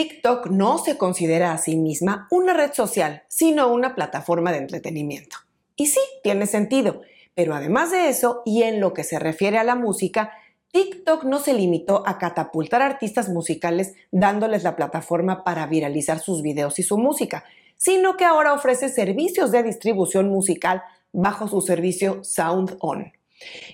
TikTok no se considera a sí misma una red social, sino una plataforma de entretenimiento. Y sí, tiene sentido, pero además de eso, y en lo que se refiere a la música, TikTok no se limitó a catapultar artistas musicales dándoles la plataforma para viralizar sus videos y su música, sino que ahora ofrece servicios de distribución musical bajo su servicio Sound On.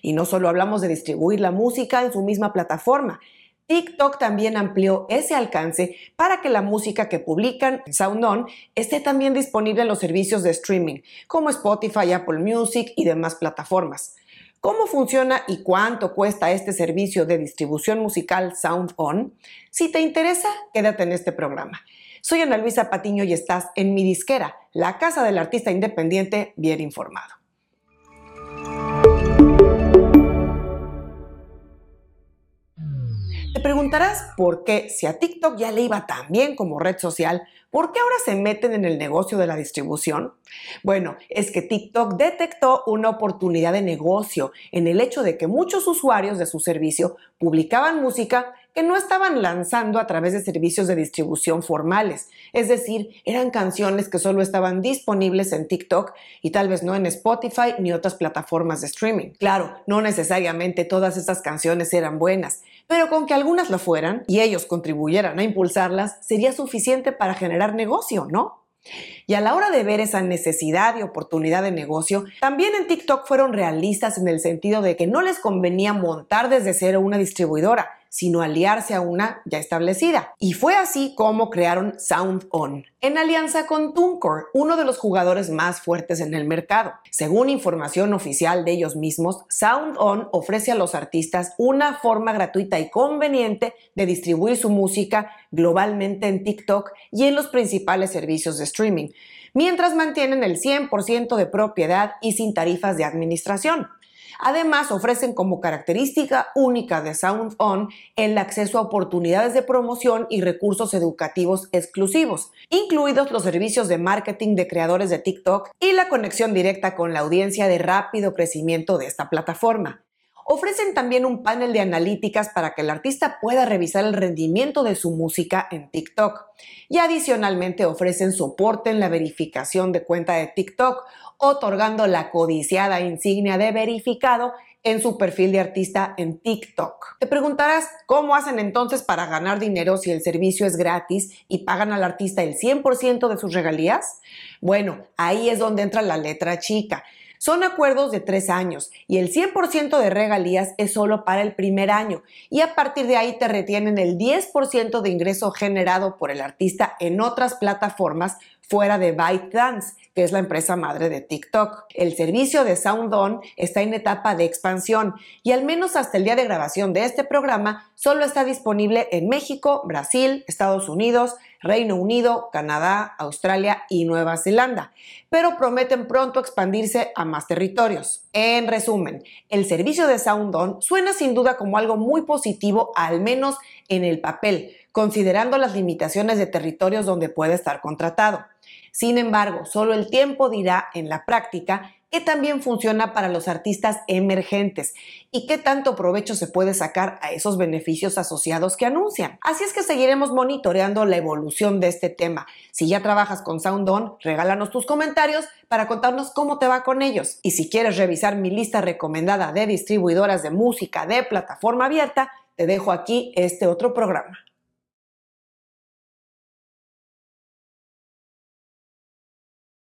Y no solo hablamos de distribuir la música en su misma plataforma, TikTok también amplió ese alcance para que la música que publican en SoundOn esté también disponible en los servicios de streaming, como Spotify, Apple Music y demás plataformas. ¿Cómo funciona y cuánto cuesta este servicio de distribución musical SoundOn? Si te interesa, quédate en este programa. Soy Ana Luisa Patiño y estás en mi disquera, la casa del artista independiente bien informado. Preguntarás por qué, si a TikTok ya le iba tan bien como red social, ¿por qué ahora se meten en el negocio de la distribución? Bueno, es que TikTok detectó una oportunidad de negocio en el hecho de que muchos usuarios de su servicio publicaban música que no estaban lanzando a través de servicios de distribución formales. Es decir, eran canciones que solo estaban disponibles en TikTok y tal vez no en Spotify ni otras plataformas de streaming. Claro, no necesariamente todas estas canciones eran buenas, pero con que algunas lo fueran y ellos contribuyeran a impulsarlas, sería suficiente para generar negocio, ¿no? Y a la hora de ver esa necesidad y oportunidad de negocio, también en TikTok fueron realistas en el sentido de que no les convenía montar desde cero una distribuidora, sino aliarse a una ya establecida. Y fue así como crearon Sound On, en alianza con TuneCore, uno de los jugadores más fuertes en el mercado. Según información oficial de ellos mismos, Sound On ofrece a los artistas una forma gratuita y conveniente de distribuir su música globalmente en TikTok y en los principales servicios de streaming, mientras mantienen el 100% de propiedad y sin tarifas de administración. Además, ofrecen como característica única de Sound On el acceso a oportunidades de promoción y recursos educativos exclusivos, incluidos los servicios de marketing de creadores de TikTok y la conexión directa con la audiencia de rápido crecimiento de esta plataforma. Ofrecen también un panel de analíticas para que el artista pueda revisar el rendimiento de su música en TikTok. Y adicionalmente ofrecen soporte en la verificación de cuenta de TikTok, otorgando la codiciada insignia de verificado en su perfil de artista en TikTok. Te preguntarás cómo hacen entonces para ganar dinero si el servicio es gratis y pagan al artista el 100% de sus regalías. Bueno, ahí es donde entra la letra chica. Son acuerdos de tres años y el 100% de regalías es solo para el primer año y a partir de ahí te retienen el 10% de ingreso generado por el artista en otras plataformas fuera de ByteDance, que es la empresa madre de TikTok. El servicio de SoundOn está en etapa de expansión y al menos hasta el día de grabación de este programa solo está disponible en México, Brasil, Estados Unidos, Reino Unido, Canadá, Australia y Nueva Zelanda, pero prometen pronto expandirse a más territorios. En resumen, el servicio de SoundOn suena sin duda como algo muy positivo, al menos en el papel, considerando las limitaciones de territorios donde puede estar contratado. Sin embargo, solo el tiempo dirá en la práctica que también funciona para los artistas emergentes y qué tanto provecho se puede sacar a esos beneficios asociados que anuncian. Así es que seguiremos monitoreando la evolución de este tema. Si ya trabajas con SoundOn, regálanos tus comentarios para contarnos cómo te va con ellos. Y si quieres revisar mi lista recomendada de distribuidoras de música de plataforma abierta, te dejo aquí este otro programa.